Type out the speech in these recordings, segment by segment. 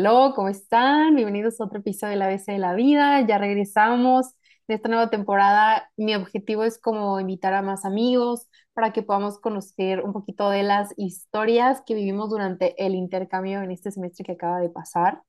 Hello, ¿cómo están? Bienvenidos a otro episodio de La ABC de la Vida. Ya regresamos en esta nueva temporada. Mi objetivo es como invitar a más amigos para que podamos conocer un poquito de las historias que vivimos durante el intercambio en este semestre que acaba de pasar.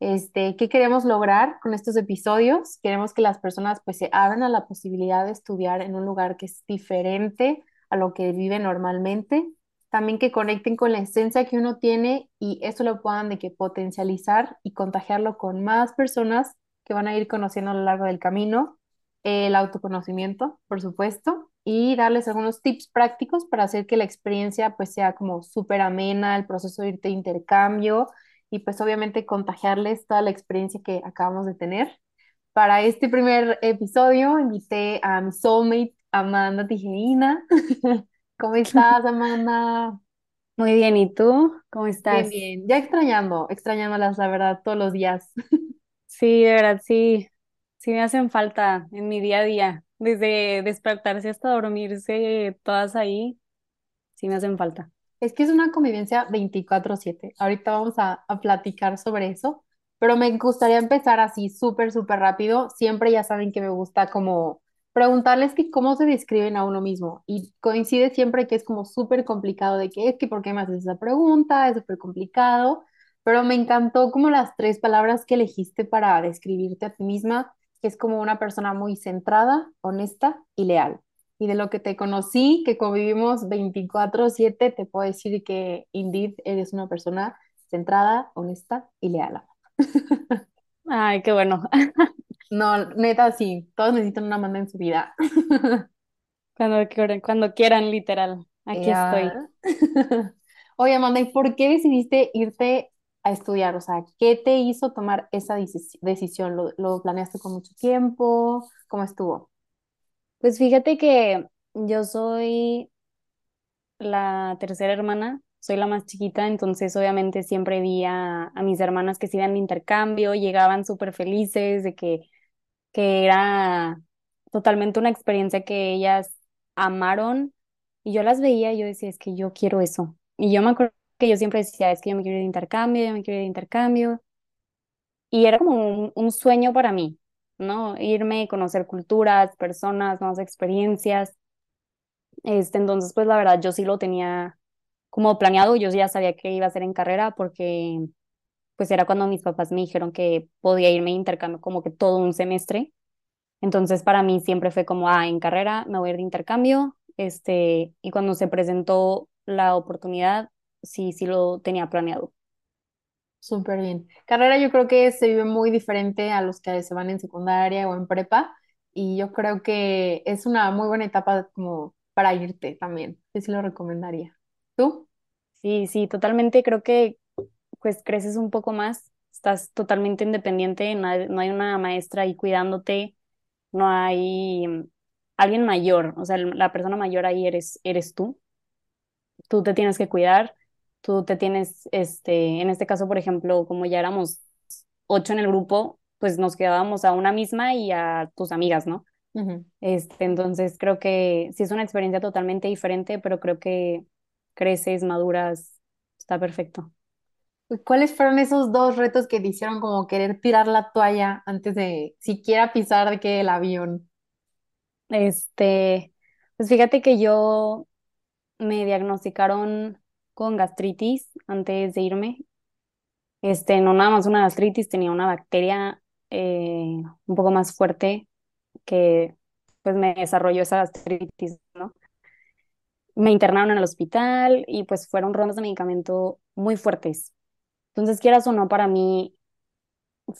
Este, ¿qué queremos lograr con estos episodios? Queremos que las personas pues se abran a la posibilidad de estudiar en un lugar que es diferente a lo que vive normalmente también que conecten con la esencia que uno tiene y eso lo puedan de que potencializar y contagiarlo con más personas que van a ir conociendo a lo largo del camino, el autoconocimiento, por supuesto, y darles algunos tips prácticos para hacer que la experiencia pues sea como súper amena, el proceso de intercambio y pues obviamente contagiarles toda la experiencia que acabamos de tener. Para este primer episodio invité a mi soulmate Amanda Tijerina. ¿Cómo estás, Amanda? Muy bien, ¿y tú? ¿Cómo Bien, estás? bien. Ya extrañando, extrañándolas, la verdad, todos los días. Sí, de verdad, sí, sí me hacen falta en mi día a día, desde despertarse hasta dormirse, todas ahí, sí me hacen falta. Es que es una convivencia veinticuatro siete. Ahorita vamos a, a platicar sobre eso, pero me gustaría empezar así súper, súper rápido. Siempre ya saben que me gusta como preguntarles que cómo se describen a uno mismo. Y coincide siempre que es como súper complicado de que es que ¿por qué me haces esa pregunta? Es súper complicado, pero me encantó como las tres palabras que elegiste para describirte a ti misma, que es como una persona muy centrada, honesta y leal. Y de lo que te conocí, que convivimos veinticuatro siete te puedo decir que indeed eres una persona centrada, honesta y leal. Ay, qué bueno. No, neta, sí, todos necesitan una Amanda en su vida. Cuando quieran, cuando quieran, literal, aquí estoy. Oye, Amanda, ¿y por qué decidiste irte a estudiar? O sea, ¿qué te hizo tomar esa decis- decisión? ¿Lo, lo planeaste con mucho tiempo? ¿Cómo estuvo? Pues fíjate que yo soy la tercera hermana, soy la más chiquita, entonces obviamente siempre vi a, a mis hermanas que se iban de intercambio, llegaban súper felices de que que era totalmente una experiencia que ellas amaron y yo las veía y yo decía, es que yo quiero eso. Y yo me acuerdo que yo siempre decía, es que yo me quiero ir de intercambio, yo me quiero de intercambio. Y era como un, un sueño para mí, ¿no? Irme, conocer culturas, personas, nuevas experiencias. Este, entonces, pues la verdad, yo sí lo tenía como planeado, yo ya sabía que iba a ser en carrera porque pues era cuando mis papás me dijeron que podía irme de intercambio como que todo un semestre. Entonces, para mí siempre fue como, ah, en carrera me voy a ir de intercambio, este, y cuando se presentó la oportunidad, sí, sí lo tenía planeado. Súper bien. Carrera yo creo que se vive muy diferente a los que se van en secundaria o en prepa y yo creo que es una muy buena etapa como para irte también. Yo sí lo recomendaría. ¿Tú? Sí, sí, totalmente creo que pues creces un poco más, estás totalmente independiente, no hay, no hay una maestra ahí cuidándote, no hay mm, alguien mayor, o sea, la persona mayor ahí eres, eres tú, tú te tienes que cuidar, tú te tienes, este, en este caso, por ejemplo, como ya éramos ocho en el grupo, pues nos quedábamos a una misma y a tus amigas, ¿no? Este, entonces creo que sí es una experiencia totalmente diferente, pero creo que creces, maduras, está perfecto. ¿Y ¿Cuáles fueron esos dos retos que te hicieron como querer tirar la toalla antes de siquiera pisar de que el avión? Este, pues fíjate que yo me diagnosticaron con gastritis antes de irme. Este, no nada más una gastritis, tenía una bacteria eh, un poco más fuerte que pues me desarrolló esa gastritis, ¿no? Me internaron en el hospital y pues fueron rondas de medicamento muy fuertes. Entonces, quieras o no, para mí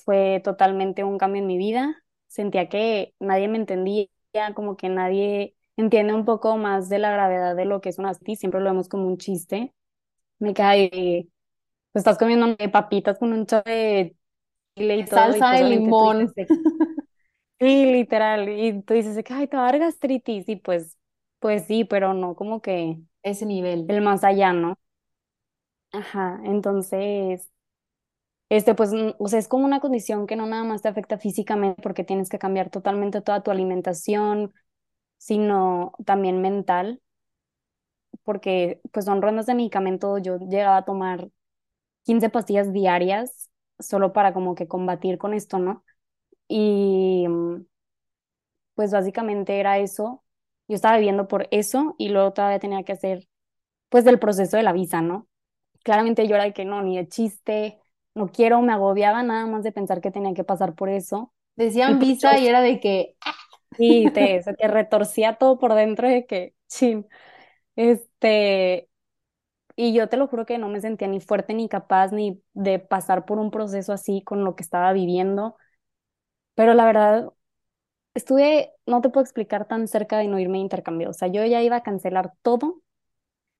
fue totalmente un cambio en mi vida. Sentía que nadie me entendía, como que nadie entiende un poco más de la gravedad de lo que es una gastritis. Siempre lo vemos como un chiste. Me cae, pues estás comiendo papitas con un chorro de chile y todo, y Salsa pues de dices, limón. sí, literal, y tú dices, ay, te va a dar gastritis, y pues, pues sí, pero no como que Ese nivel. el más allá, ¿no? Ajá, entonces, este, pues, mm, o sea, es como una condición que no nada más te afecta físicamente porque tienes que cambiar totalmente toda tu alimentación, sino también mental, porque pues son rondas de medicamento, yo llegaba a tomar 15 pastillas diarias solo para como que combatir con esto, ¿no? Y mm, pues básicamente era eso. Yo estaba viviendo por eso y luego todavía tenía que hacer pues del proceso de la visa, ¿no? Claramente yo era de que no, ni de chiste, no quiero, me agobiaba nada más de pensar que tenía que pasar por eso. Y Decían pues yo visa y era de que, sí, te, se te retorcía todo por dentro de que, chin, este, y yo te lo juro que no me sentía ni fuerte ni capaz ni de pasar por un proceso así con lo que estaba viviendo, pero la verdad, estuve, no te puedo explicar tan cerca de no irme de intercambio, o sea, yo ya iba a cancelar todo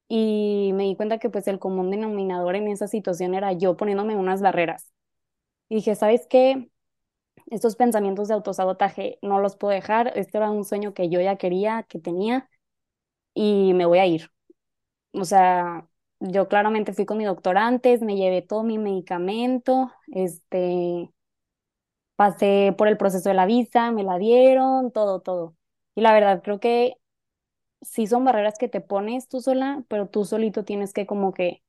y me di cuenta que pues el común denominador en esa situación era yo poniéndome unas barreras. Y dije, ¿sabes qué? Estos pensamientos de autosabotaje no los puedo dejar, este era un sueño que yo ya quería, que tenía, y me voy a ir. O sea, yo claramente fui con mi doctor antes, me llevé todo mi medicamento, este, pasé por el proceso de la visa, me la dieron, todo, todo. Y la verdad, creo que sí son barreras que te pones tú sola, pero tú solito tienes que como que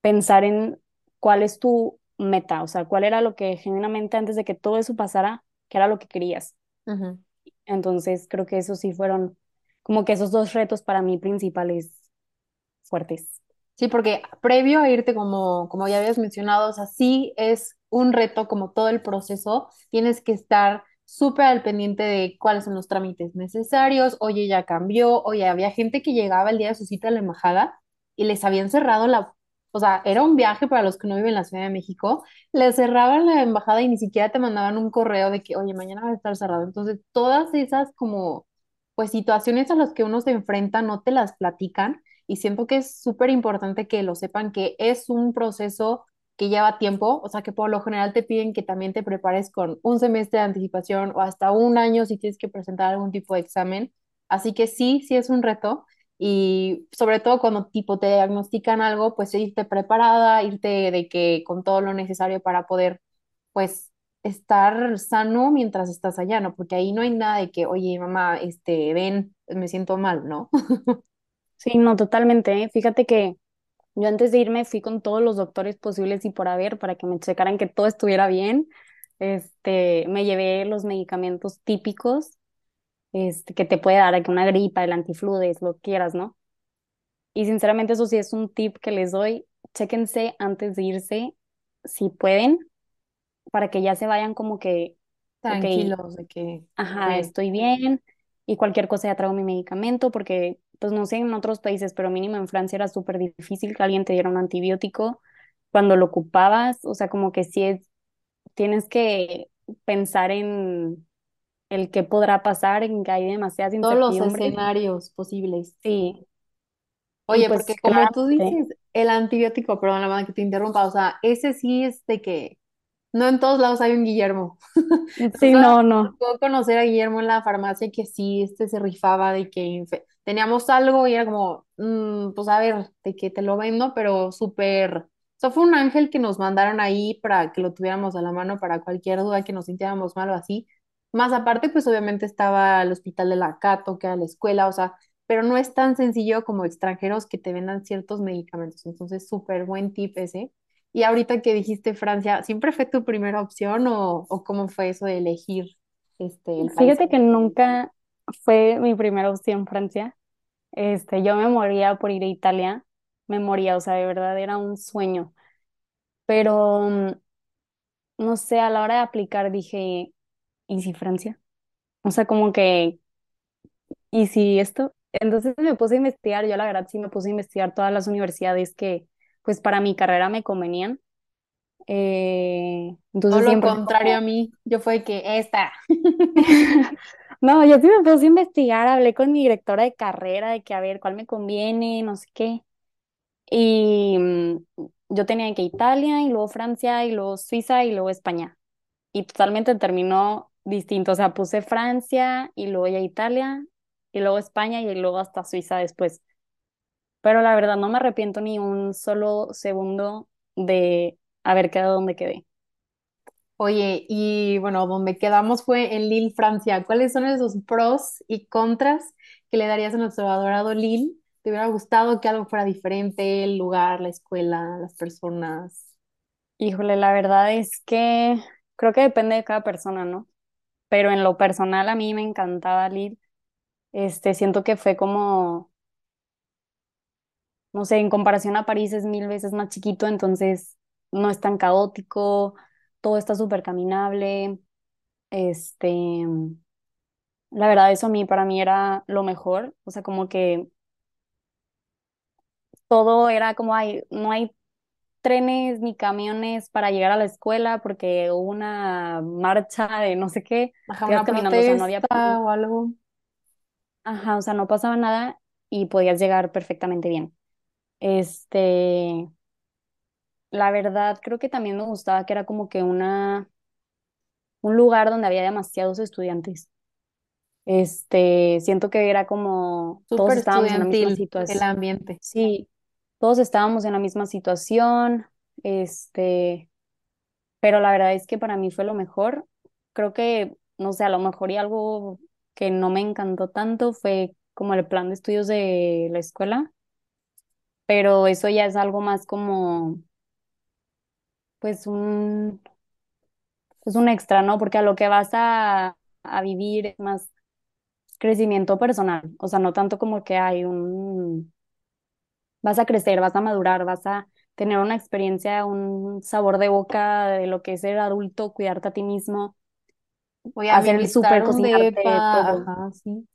pensar en cuál es tu meta, o sea, cuál era lo que genuinamente antes de que todo eso pasara, qué era lo que querías. Entonces, creo que esos sí fueron como que esos dos retos para mí principales fuertes. Sí, porque previo a irte, como, como ya habías mencionado, o sea, sí es un reto como todo el proceso, tienes que estar súper al pendiente de cuáles son los trámites necesarios, oye, ya cambió, oye, había gente que llegaba el día de su cita a la embajada y les habían cerrado la, o sea, era un viaje para los que no viven en la Ciudad de México, les cerraban la embajada y ni siquiera te mandaban un correo de que, oye, mañana va a estar cerrado. Entonces, todas esas como, pues situaciones a las que uno se enfrenta no te las platican y siento que es súper importante que lo sepan que es un proceso que lleva tiempo, o sea que por lo general te piden que también te prepares con un semestre de anticipación o hasta un año si tienes que presentar algún tipo de examen. Así que sí, sí es un reto y sobre todo cuando tipo te diagnostican algo, pues irte preparada, irte de que con todo lo necesario para poder pues estar sano mientras estás allá, ¿no? Porque ahí no hay nada de que, oye, mamá, este, ven, me siento mal, ¿no? Sí, no, totalmente, ¿eh? Fíjate que yo antes de irme fui con todos los doctores posibles y por haber para que me checaran que todo estuviera bien. Este, me llevé los medicamentos típicos, este, que te puede dar que una gripa, el antifludes, lo quieras, ¿no? Y sinceramente eso sí es un tip que les doy. Chéquense antes de irse, si pueden, para que ya se vayan como que, Tranquilos, de que, ajá, bien. estoy bien y cualquier cosa ya traigo mi medicamento, porque pues no sé en otros países, pero mínimo en Francia era súper difícil que alguien te diera un antibiótico cuando lo ocupabas, o sea, como que sí es, tienes que pensar en el qué podrá pasar, en que hay demasiadas todos los escenarios posibles. Sí, Oye, porque pues como tú dices, el antibiótico, perdón, la verdad que te interrumpa, o sea, ese sí es de que no en todos lados hay un Guillermo. sí, no, no, tocó conocer a Guillermo en la farmacia que sí, este se rifaba de que teníamos algo y era como, "Mm, pues a ver, de que te lo vendo, pero súper, o sea, fue un ángel que nos mandaron ahí para que lo tuviéramos a la mano para cualquier duda que nos sintiéramos mal o así. Más aparte, pues obviamente estaba el hospital de la Cato, que era la escuela, o sea, pero no es tan sencillo como extranjeros que te vendan ciertos medicamentos. Entonces, súper buen tip ese. Y ahorita que dijiste Francia, ¿siempre fue tu primera opción o, o cómo fue eso de elegir este, el país? fíjate que nunca fue mi primera opción Francia, este, yo me moría por ir a Italia, me moría, o sea, de verdad era un sueño, pero mm, no sé, a la hora de aplicar dije, ¿y si Francia? O sea, como que, ¿y si esto? Entonces me puse a investigar, yo la verdad sí me puse a investigar todas las universidades que, pues para mi carrera me convenían. Eh, entonces lo siempre contrario a mí, yo fue que esta. no, yo sí me puse a investigar, hablé con mi directora de carrera de que a ver cuál me conviene, no sé qué. Y mm, yo tenía que Italia y luego Francia y luego Suiza y luego España. Y totalmente terminó distinto. O sea, puse Francia y luego ya Italia y luego España y luego hasta Suiza después. Pero la verdad no me arrepiento ni un solo segundo de haber quedado donde quedé. Oye, y bueno, donde quedamos fue en Lille, Francia. ¿Cuáles son esos pros y contras que le darías a nuestro adorado Lille? ¿Te hubiera gustado que algo fuera diferente, el lugar, la escuela, las personas? Híjole, la verdad es que creo que depende de cada persona, ¿no? Pero en lo personal a mí me encantaba Lille. Este, siento que fue como, no sé, en comparación a París es mil veces más chiquito, entonces no es tan caótico, todo está súper caminable. Este, la verdad eso a mí, para mí era lo mejor, o sea, como que todo era como hay, no hay trenes ni camiones para llegar a la escuela porque hubo una marcha de no sé qué, Ajá, una caminando, o sea, no había, o algo. ajá, o sea, no pasaba nada y podías llegar perfectamente bien. Este, la verdad, creo que también me gustaba que era como que una, un lugar donde había demasiados estudiantes. Este, siento que era como, todos estábamos en la misma estudiantil el situación. ambiente. Sí, todos estábamos en la misma situación. Este, pero la verdad es que para mí fue lo mejor. Creo que, no sé, a lo mejor y algo que no me encantó tanto fue como el plan de estudios de la escuela, pero eso ya es algo más como, pues un, pues un extra, ¿no? Porque a lo que vas a, a vivir es más crecimiento personal, o sea, no tanto como que hay un, vas a crecer, vas a madurar, vas a tener una experiencia, un sabor de boca de lo que es ser adulto, cuidarte a ti mismo Voy a hacer el súper, cocinarte, depa, todo. ajá, sí.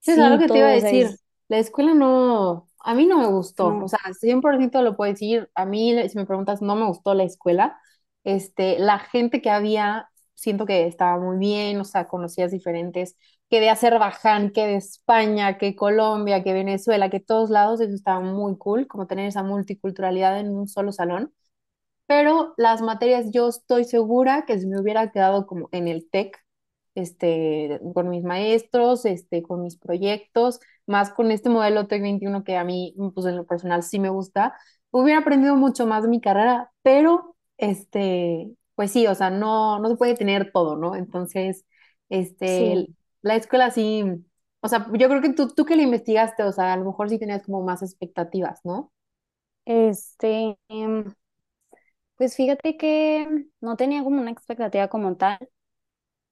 Sí, es algo que te iba a decir. es, La escuela no, a mí no me gustó. O no, sea, 100% lo puedo decir. A mí, si me preguntas, no me gustó la escuela. Este, la gente que había, siento que estaba muy bien, o sea, conocías diferentes, que de Azerbaiyán, que de España, que Colombia, que Venezuela, que todos lados, eso estaba muy cool, como tener esa multiculturalidad en un solo salón. Pero las materias yo estoy segura que si me hubiera quedado como en el TEC, este, con mis maestros, este, con mis proyectos, más con este modelo TEC 21 que a mí, pues en lo personal sí me gusta, hubiera aprendido mucho más de mi carrera, pero, este, pues sí, o sea, no, no se puede tener todo, ¿no? Entonces, este, sí, la escuela sí, o sea, yo creo que tú, tú que la investigaste, o sea, a lo mejor sí tenías como más expectativas, ¿no? este, em, pues fíjate que no tenía como una expectativa como tal.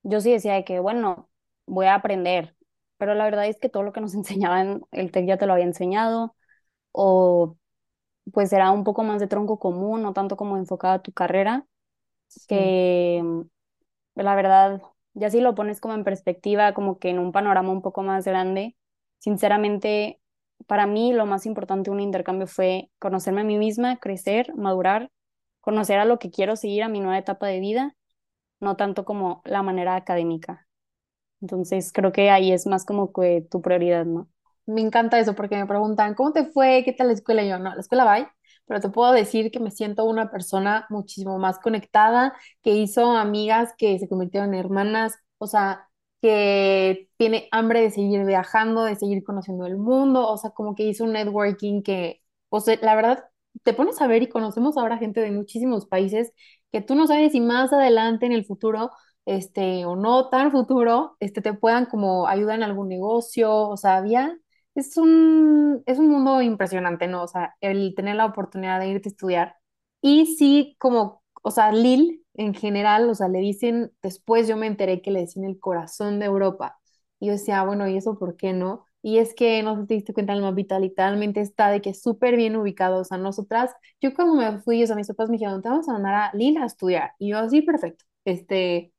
Yo sí decía de que, bueno, voy a aprender, pero la verdad es que todo lo que nos enseñaban, el TEC ya te lo había enseñado, o pues era un poco más de tronco común, no tanto como enfocada a tu carrera, Sí. que La verdad, ya si lo pones como en perspectiva, como que en un panorama un poco más grande, sinceramente, para mí lo más importante de un intercambio fue conocerme a mí misma, crecer, madurar, conocer a lo que quiero seguir a mi nueva etapa de vida, no tanto como la manera académica. Entonces, creo que ahí es más como que tu prioridad, ¿no? Me encanta eso porque me preguntan, ¿cómo te fue? ¿Qué tal la escuela? Y yo, no, la escuela va, pero te puedo decir que me siento una persona muchísimo más conectada, que hizo amigas que se convirtieron en hermanas, o sea, que tiene hambre de seguir viajando, de seguir conociendo el mundo, o sea, como que hizo un networking que, o sea, la verdad, te pones a ver y conocemos ahora gente de muchísimos países que tú no sabes si más adelante en el futuro este, o no tan futuro, este, te puedan como ayudar en algún negocio, o sea, había es un, es un mundo impresionante, ¿no? O sea, el tener la oportunidad de irte a estudiar. Y sí, como, o sea, Lille en general, o sea, le dicen, después yo me enteré que le decían el corazón de Europa. Y yo decía, "Ah, bueno, ¿y eso por qué no? Y es que no te diste cuenta, el mapita literalmente está de que súper bien ubicado. O sea, nosotras, yo cuando me fui, o sea, mis papás me dijeron, te vamos a mandar a Lille a estudiar. Y yo, sí, perfecto. Este,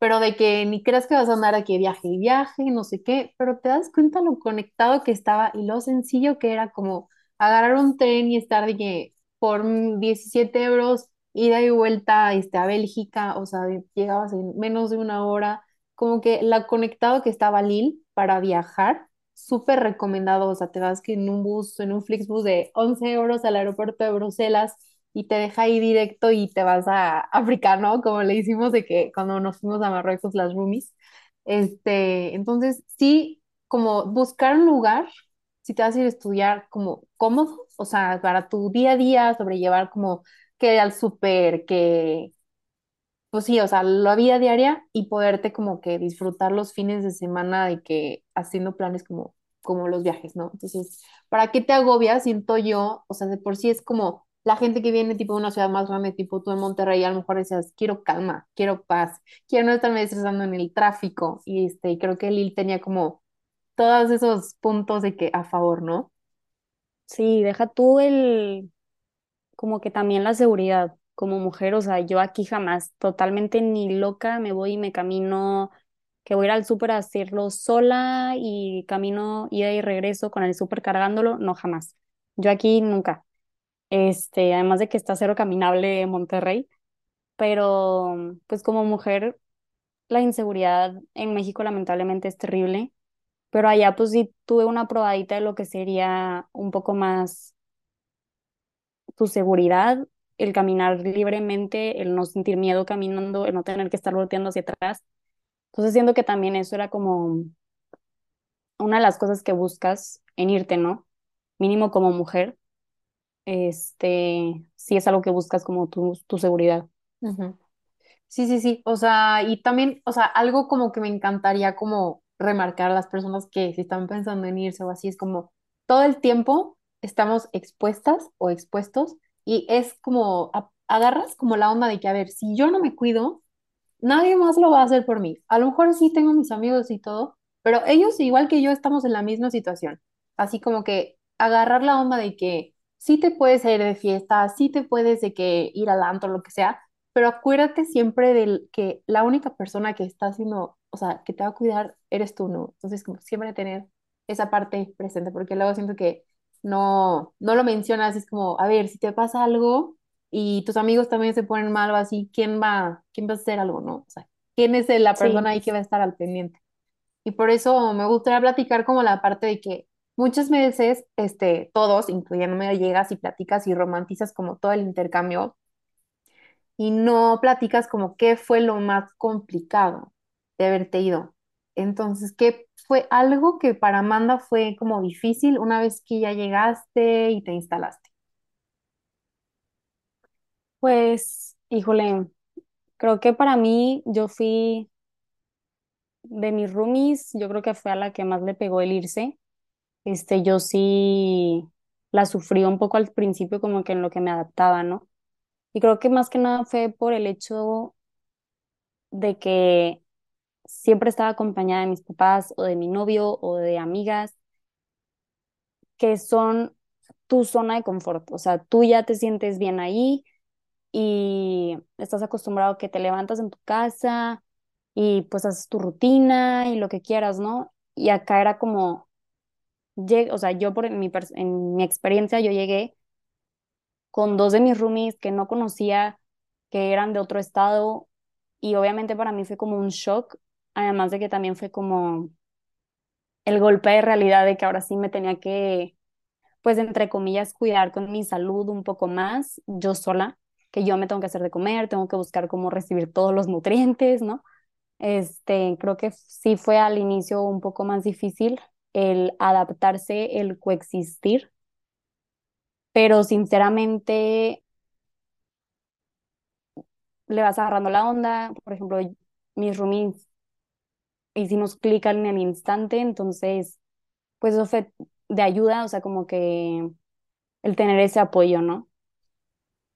pero de que ni creas que vas a andar aquí viaje y viaje, no sé qué, pero te das cuenta lo conectado que estaba y lo sencillo que era como agarrar un tren y estar de que por mm, 17 euros ida y vuelta este, a Bélgica, o sea, llegabas en menos de una hora, como que la conectado que estaba Lille para viajar, súper recomendado, o sea, te vas que en un bus, en un Flixbus de 11 euros al aeropuerto de Bruselas y te deja ahí directo y te vas a África, ¿no? Como le hicimos de que cuando nos fuimos a Marruecos las roomies. Este, entonces, sí, como buscar un lugar, si te vas a ir a estudiar como cómodo, o sea, para tu día a día, sobrellevar como que al súper, que, pues sí, o sea, la vida diaria y poderte como que disfrutar los fines de semana de que haciendo planes como, como los viajes, ¿no? Entonces, ¿para qué te agobias? Siento yo, o sea, de por sí es como la gente que viene tipo de una ciudad más grande, tipo tú en Monterrey, a lo mejor decías, quiero calma, quiero paz, quiero no estarme estresando en el tráfico. Y este, creo que Lil tenía como todos esos puntos de que a favor, ¿no? Sí, deja tú el, como que también la seguridad como mujer, o sea, yo aquí jamás, totalmente ni loca, me voy y me camino, que voy a ir al súper a hacerlo sola y camino ida y regreso con el súper cargándolo, no jamás. Yo aquí nunca. Este, además de que está cero caminable Monterrey, pero pues como mujer, la inseguridad en México lamentablemente es terrible, pero allá pues sí tuve una probadita de lo que sería un poco más tu seguridad, el caminar libremente, el no sentir miedo caminando, el no tener que estar volteando hacia atrás. Entonces siento que también eso era como una de las cosas que buscas en irte, ¿no? Mínimo como mujer, este, sí es algo que buscas como tu, tu seguridad. Sí, sí, sí. O sea, y también, o sea, algo como que me encantaría como remarcar a las personas que si están pensando en irse o así, es como todo el tiempo estamos expuestas o expuestos y es como a- agarras como la onda de que, a ver, si yo no me cuido, nadie más lo va a hacer por mí. A lo mejor sí tengo mis amigos y todo, pero ellos, igual que yo, estamos en la misma situación. Así como que agarrar la onda de que sí te puedes ir de fiesta, sí te puedes de que ir al antro, lo que sea, pero acuérdate siempre de que la única persona que está haciendo, o sea, que te va a cuidar, eres tú, ¿no? Entonces, como siempre tener esa parte presente, porque luego siento que no, no lo mencionas, es como, a ver, si te pasa algo y tus amigos también se ponen mal o así, ¿quién va, quién va a hacer algo, no? O sea, ¿quién es la persona Sí, ahí que va a estar al pendiente? Y por eso me gustaría platicar como la parte de que muchas veces, este, todos, incluyéndome, llegas y platicas y romantizas como todo el intercambio y no platicas como qué fue lo más complicado de haberte ido. Entonces, ¿qué fue algo que para Amanda fue como difícil una vez que ya llegaste y te instalaste? pues, híjole, creo que para mí yo fui de mis roomies, yo creo que fue a la que más le pegó el irse. Este, yo sí la sufrí un poco al principio como que en lo que me adaptaba, ¿no? Y creo que más que nada fue por el hecho de que siempre estaba acompañada de mis papás o de mi novio o de amigas que son tu zona de confort. O sea, tú ya te sientes bien ahí y estás acostumbrado que te levantas en tu casa y pues haces tu rutina y lo que quieras, ¿no? Y acá era como, o sea, yo por en mi, en mi experiencia, yo llegué con dos de mis roomies que no conocía, que eran de otro estado y obviamente para mí fue como un shock, además de que también fue como el golpe de realidad de que ahora sí me tenía que, pues entre comillas, cuidar con mi salud un poco más, yo sola, que yo me tengo que hacer de comer, tengo que buscar cómo recibir todos los nutrientes, ¿no? Este, creo que sí fue al inicio un poco más difícil el adaptarse, el coexistir, pero sinceramente le vas agarrando la onda. Por ejemplo, mis roomies hicimos clic en el instante, entonces, pues eso fue de ayuda, o sea, como que el tener ese apoyo, ¿no?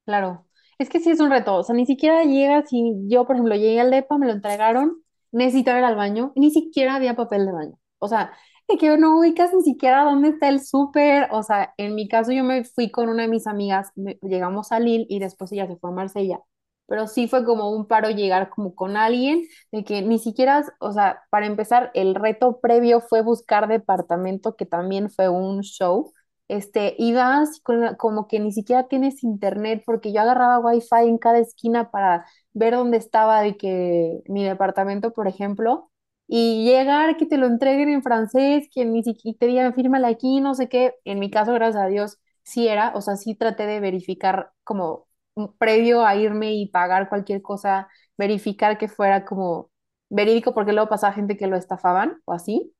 Claro, es que sí es un reto, o sea, ni siquiera llegas y yo, por ejemplo, llegué al DEPA, me lo entregaron, necesitaba ir al baño, y ni siquiera había papel de baño, o sea, de que no ubicas ni siquiera dónde está el súper, o sea, en mi caso yo me fui con una de mis amigas, me- llegamos a Lille y después ella se fue a Marsella, pero sí fue como un paro llegar como con alguien, de que ni siquiera, o sea, para empezar, el reto previo fue buscar departamento, que también fue un show este, ibas con como que ni siquiera tienes internet, porque yo agarraba wifi en cada esquina para ver dónde estaba de que mi departamento, por ejemplo, y llegar, que te lo entreguen en francés, que ni siquiera te digan fírmala aquí, no sé qué. En mi caso, gracias a Dios, sí era, o sea, sí traté de verificar como un- previo a irme y pagar cualquier cosa, verificar que fuera como verídico, porque luego pasaba gente que lo estafaban o así.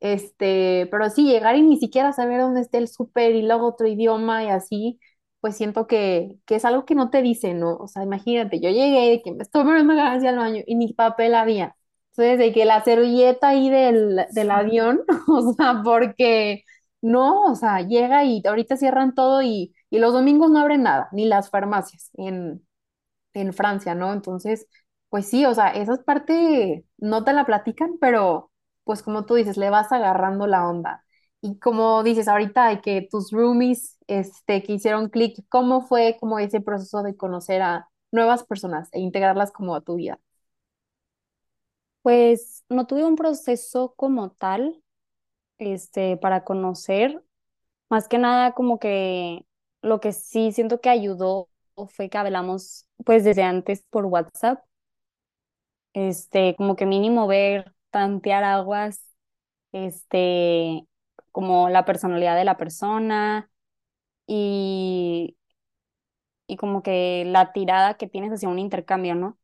Este, pero sí, llegar y ni siquiera saber dónde está el súper y luego otro idioma y así, pues siento que, que es algo que no te dicen, ¿no? O sea, imagínate, yo llegué que me estoy poniendo ir al baño y ni papel había. Entonces, de que la servilleta ahí del, del avión, o sea, porque no, o sea, llega y ahorita cierran todo y, Y los domingos no abren nada, ni las farmacias en, en Francia, ¿no? Entonces, pues sí, o sea, esa parte no te la platican, pero pues como tú dices, le vas agarrando la onda. Y como dices ahorita, de que tus roomies, este, que hicieron clic, ¿cómo fue como ese proceso de conocer a nuevas personas e integrarlas como a tu vida? Pues no tuve un proceso como tal, este, para conocer, más que nada como que lo que sí siento que ayudó fue que hablamos pues desde antes por WhatsApp, este, como que mínimo ver, tantear aguas, este, como la personalidad de la persona y, y como que la tirada que tienes hacia un intercambio, ¿no?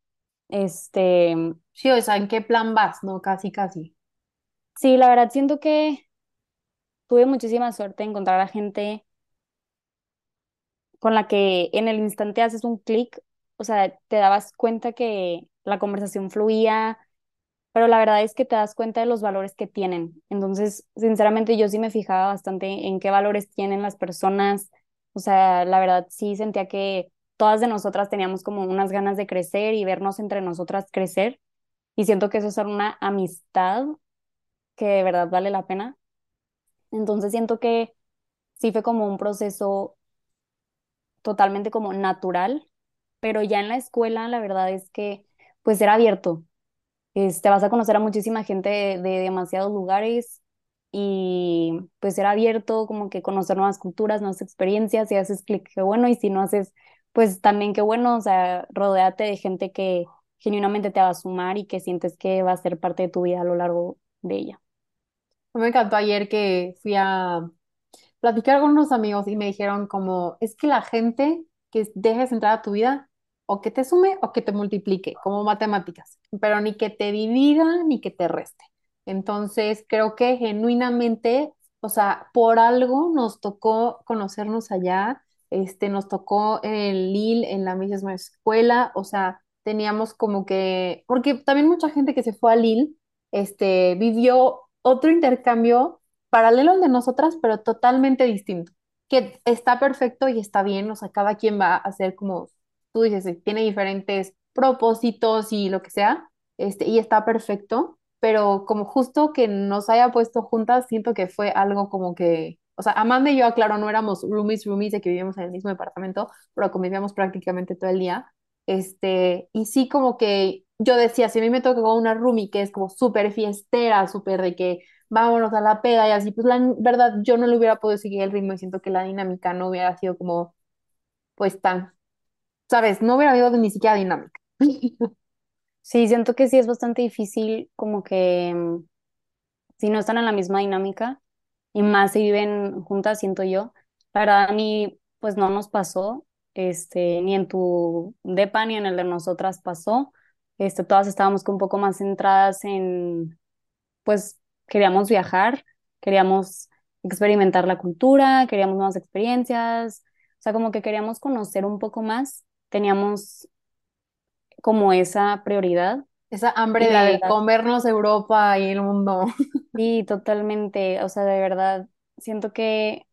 Este, Sí, o sea, ¿en qué plan vas? No, casi, casi. sí, la verdad siento que tuve muchísima suerte de encontrar a gente con la que en el instante haces un clic, o sea, te dabas cuenta que la conversación fluía, pero la verdad es que te das cuenta de los valores que tienen. Entonces, sinceramente, yo sí me fijaba bastante en qué valores tienen las personas. O sea, la verdad sí sentía que todas de nosotras teníamos como unas ganas de crecer y vernos entre nosotras crecer. Y siento que eso es una amistad que de verdad vale la pena. Entonces, siento que sí fue como un proceso totalmente como natural, pero ya en la escuela la verdad es que pues era abierto. Este, vas a conocer a muchísima gente de, de demasiados lugares y pues era abierto, como que conocer nuevas culturas, nuevas experiencias y haces clic, qué bueno, y si no haces, pues también qué bueno, o sea, rodéate de gente que genuinamente te va a sumar y que sientes que va a ser parte de tu vida a lo largo de ella. Me encantó ayer que fui a platicar con unos amigos y me dijeron como, es que la gente que dejes entrar a tu vida, o que te sume o que te multiplique, como matemáticas, pero ni que te divida ni que te reste. Entonces, creo que genuinamente, o sea, por algo nos tocó conocernos allá, este, nos tocó el Lille, en la misma escuela, o sea, teníamos como que, porque también mucha gente que se fue a Lille, este, vivió otro intercambio paralelo al de nosotras, pero totalmente distinto, que está perfecto y está bien, o sea, cada quien va a hacer como tú dices, eh, tiene diferentes propósitos y lo que sea, este, y está perfecto, pero como justo que nos haya puesto juntas, siento que fue algo como que, o sea, Amanda y yo, claro, no éramos roomies, roomies de que vivíamos en el mismo departamento, pero convivíamos prácticamente todo el día, este, y sí como que yo decía, si a mí me toca con una roomie que es como súper fiestera, súper de que vámonos a la peda y así, pues la verdad yo no le hubiera podido seguir el ritmo y siento que la dinámica no hubiera sido como pues tan ¿sabes? No hubiera habido ni siquiera dinámica. Sí, siento que sí es bastante difícil como que mm, si no están en la misma dinámica y más si viven juntas, siento yo. La verdad, mí pues no nos pasó, este, ni en tu depa ni en el de nosotras pasó. Este, todas estábamos un poco más centradas en, pues queríamos viajar, queríamos experimentar la cultura, queríamos nuevas experiencias, o sea, como que queríamos conocer un poco más, teníamos como esa prioridad. Esa hambre Y la de verdad, comernos Europa y el mundo. sí, totalmente, o sea, de verdad, siento que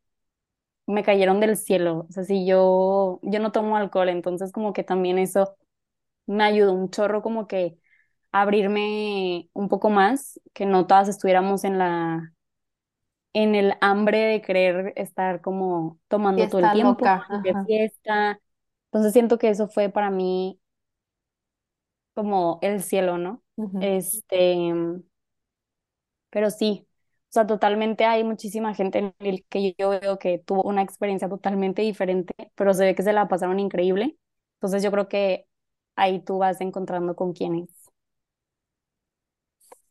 me cayeron del cielo, o sea, si yo, yo no tomo alcohol, entonces como que también eso me ayudó un chorro como que abrirme un poco más, que no todas estuviéramos en la, en el hambre de querer estar como tomando todo el tiempo, loca. de fiesta, entonces siento que eso fue para mí como el cielo, ¿no? Este, pero sí, o sea, totalmente hay muchísima gente en el que yo veo que tuvo una experiencia totalmente diferente, pero se ve que se la pasaron increíble. Entonces yo creo que ahí tú vas encontrando con quiénes.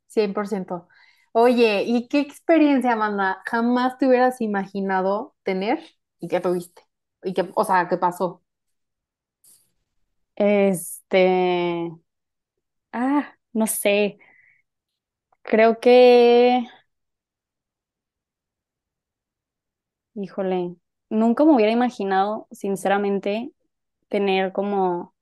cien por ciento Oye, ¿y qué experiencia, Amanda, jamás te hubieras imaginado tener y que tuviste? Y que, o sea, ¿qué pasó? Este, ah, no sé, creo que, híjole, nunca me hubiera imaginado, sinceramente, tener como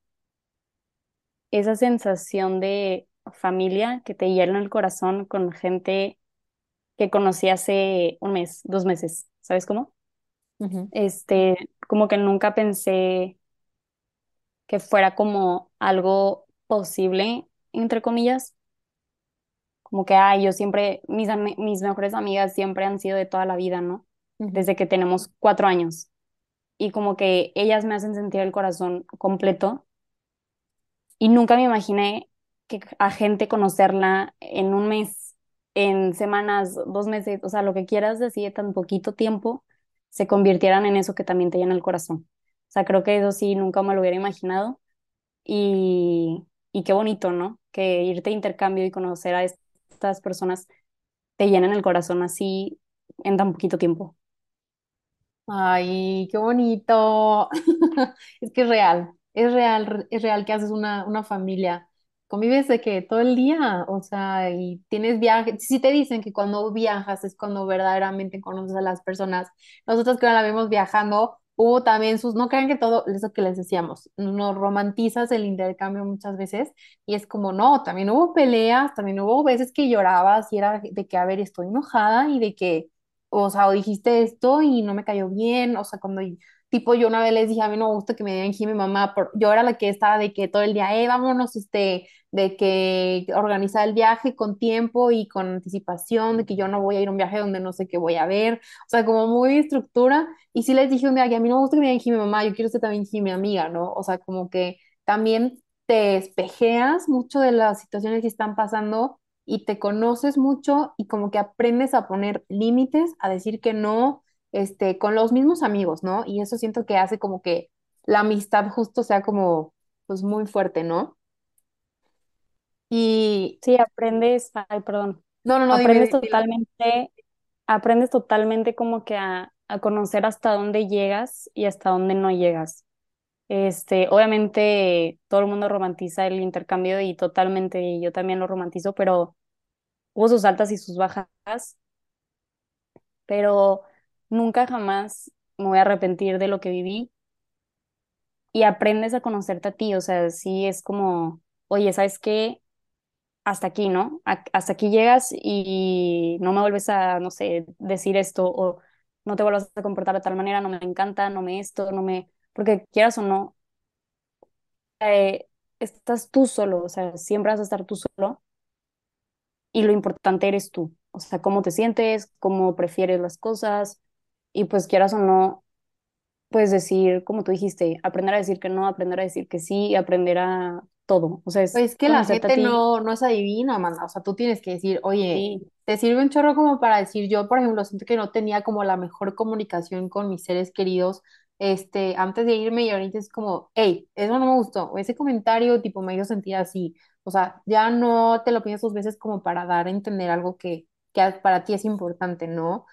esa sensación de familia que te llena el corazón con gente que conocí hace un mes, dos meses, ¿sabes cómo? Ujú, Este, como que nunca pensé que fuera como algo posible, entre comillas. Como que, ay, yo siempre, mis, mis mejores amigas siempre han sido de toda la vida, ¿no? Desde que tenemos cuatro años. Y como que ellas me hacen sentir el corazón completo. Y nunca me imaginé que a gente conocerla en un mes, en semanas, dos meses, o sea, lo que quieras decir, tan poquito tiempo, se convirtieran en eso que también te llena el corazón. O sea, creo que eso sí, nunca me lo hubiera imaginado. Y, y qué bonito, ¿no? Que irte de intercambio y conocer a estas personas te llenan el corazón así en tan poquito tiempo. Ay, qué bonito. Es que es real, es real, es real que haces una, una familia. Convives de que todo el día, o sea, y tienes viajes. Si te dicen que cuando viajas es cuando verdaderamente conoces a las personas. Nosotros que ahora la vemos viajando, hubo también sus, no crean que todo, eso que les decíamos, nos romantizas el intercambio muchas veces y es como, no, también hubo peleas, también hubo veces que llorabas y era de que, a ver, estoy enojada y de que o sea, o dijiste esto y no me cayó bien, o sea, cuando, tipo, yo una vez les dije, a mí no me gusta que me digan mi mamá, por, yo era la que estaba de que todo el día, eh, vámonos, este, de que organizar el viaje con tiempo y con anticipación, de que yo no voy a ir a un viaje donde no sé qué voy a ver, o sea, como muy estructura, y sí les dije un día que a mí no me gusta que me digan mi mamá, yo quiero ser también mi amiga, ¿no? O sea, como que también te espejeas mucho de las situaciones que están pasando y te conoces mucho y como que aprendes a poner límites, a decir que no, este, con los mismos amigos, ¿no? Y eso siento que hace como que la amistad justo sea como, pues muy fuerte, ¿no? Y, Sí, aprendes, ay, perdón, no, no, no, aprendes totalmente, aprendes totalmente como que a, a conocer hasta dónde llegas y hasta dónde no llegas. Este, obviamente todo el mundo romantiza el intercambio y totalmente yo también lo romantizo, pero hubo sus altas y sus bajas, pero nunca jamás me voy a arrepentir de lo que viví y aprendes a conocerte a ti, o sea, sí es como, oye, ¿sabes qué? Hasta aquí, ¿no? Hasta aquí llegas y no me vuelves a, no sé, decir esto o no te vuelvas a comportar de tal manera, no me encanta, no me esto, no me, porque quieras o no, eh, estás tú solo, o sea, siempre vas a estar tú solo y lo importante eres tú, o sea, cómo te sientes, cómo prefieres las cosas y pues quieras o no, puedes decir, como tú dijiste, aprender a decir que no, aprender a decir que sí, aprender a todo, o sea, es Pues que la gente no, no es adivina, Amanda. O sea, tú tienes que decir, oye, sí, te sirve un chorro como para decir, yo, por ejemplo, siento que no tenía como la mejor comunicación con mis seres queridos, este, antes de irme y ahorita es como, hey, eso no me gustó, o ese comentario tipo me hizo sentir así. O sea, ya no te lo piensas dos veces como para dar a entender algo que, que para ti es importante, ¿no?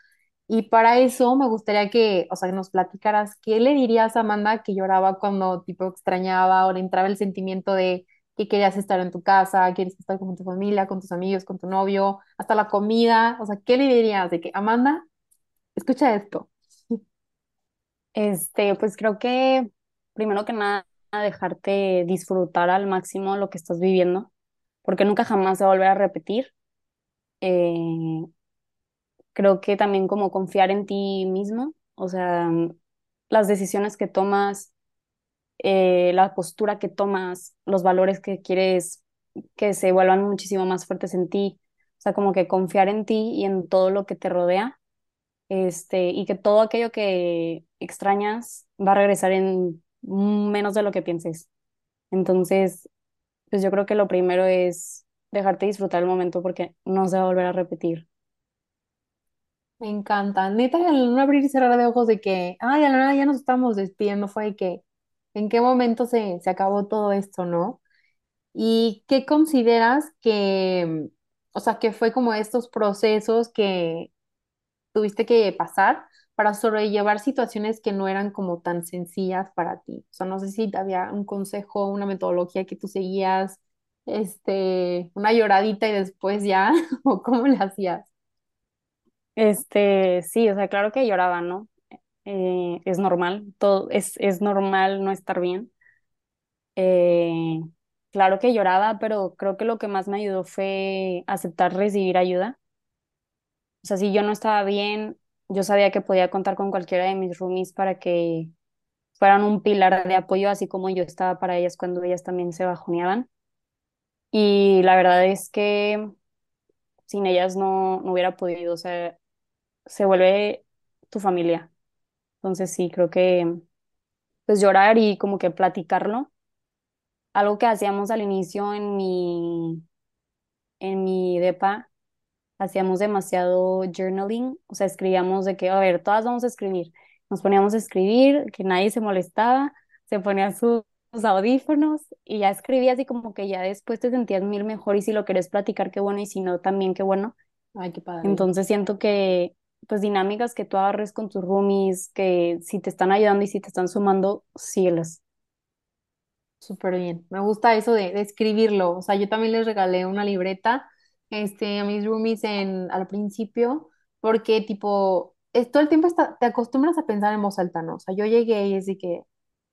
Y para eso me gustaría que, o sea, que nos platicaras qué le dirías a Amanda que lloraba cuando tipo extrañaba o le entraba el sentimiento de que querías estar en tu casa, quieres estar con tu familia, con tus amigos, con tu novio, hasta la comida, o sea, ¿qué le dirías de que, Amanda, escucha esto? Este, pues creo que primero que nada dejarte disfrutar al máximo lo que estás viviendo, porque nunca jamás se va a volver a repetir. Eh, creo que también como confiar en ti mismo, o sea, las decisiones que tomas, eh, la postura que tomas, los valores que quieres que se vuelvan muchísimo más fuertes en ti, o sea, como que confiar en ti y en todo lo que te rodea este, y que todo aquello que extrañas va a regresar en menos de lo que pienses. Entonces, pues yo creo que lo primero es dejarte disfrutar el momento porque no se va a volver a repetir. Me encanta. Neta, el no abrir y cerrar de ojos de que, ay, a la nada ya nos estamos despidiendo, fue de que, ¿en qué momento se, se acabó todo esto, no? ¿Y qué consideras que, o sea, que fue como estos procesos que tuviste que pasar para sobrellevar situaciones que no eran como tan sencillas para ti? O sea, no sé si había un consejo, una metodología que tú seguías, este, una lloradita y después ya, o cómo le hacías. Este, sí, o sea, claro que lloraba, ¿no? Eh, es normal, todo, es, es normal no estar bien. Eh, claro que lloraba, pero creo que lo que más me ayudó fue aceptar recibir ayuda. O sea, si yo no estaba bien, yo sabía que podía contar con cualquiera de mis roomies para que fueran un pilar de apoyo, así como yo estaba para ellas cuando ellas también se bajoneaban. Y la verdad es que sin ellas no, no hubiera podido, o sea, se vuelve tu familia. Entonces sí, creo que pues llorar y como que platicarlo. Algo que hacíamos al inicio en mi, en mi depa, hacíamos demasiado journaling, o sea, escribíamos de que, a ver, todas vamos a escribir. Nos poníamos a escribir, que nadie se molestaba, se ponía sus audífonos y ya escribías y como que ya después te sentías mil mejor y si lo querés platicar, qué bueno, y si no, también qué bueno. Ay, qué padre. Entonces siento que pues dinámicas que tú agarres con tus roomies, que si te están ayudando y si te están sumando, síguelas. Súper bien. Me gusta eso de, de escribirlo. O sea, yo también les regalé una libreta este, a mis roomies en, al principio, porque tipo, es, todo el tiempo está, te acostumbras a pensar en voz alta, ¿no? O sea, yo llegué y es de que,